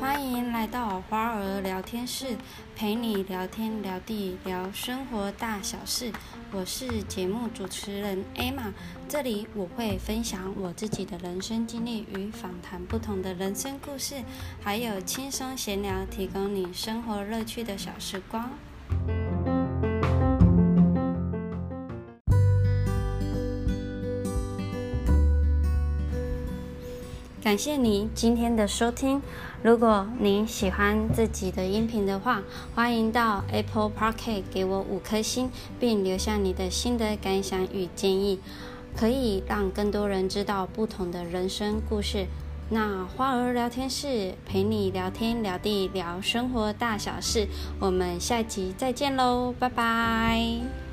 欢迎来到花儿聊天室，陪你聊天聊地聊生活大小事。我是节目主持人 Emma，这里我会分享我自己的人生经历与访谈不同的人生故事，还有轻松闲聊，提供你生活乐趣的小时光。感谢你今天的收听。如果您喜欢自己的音频的话，欢迎到 Apple Park 给我五颗星，并留下你的心得感想与建议，可以让更多人知道不同的人生故事。那花儿聊天室陪你聊天聊地聊生活大小事，我们下集再见喽，拜拜。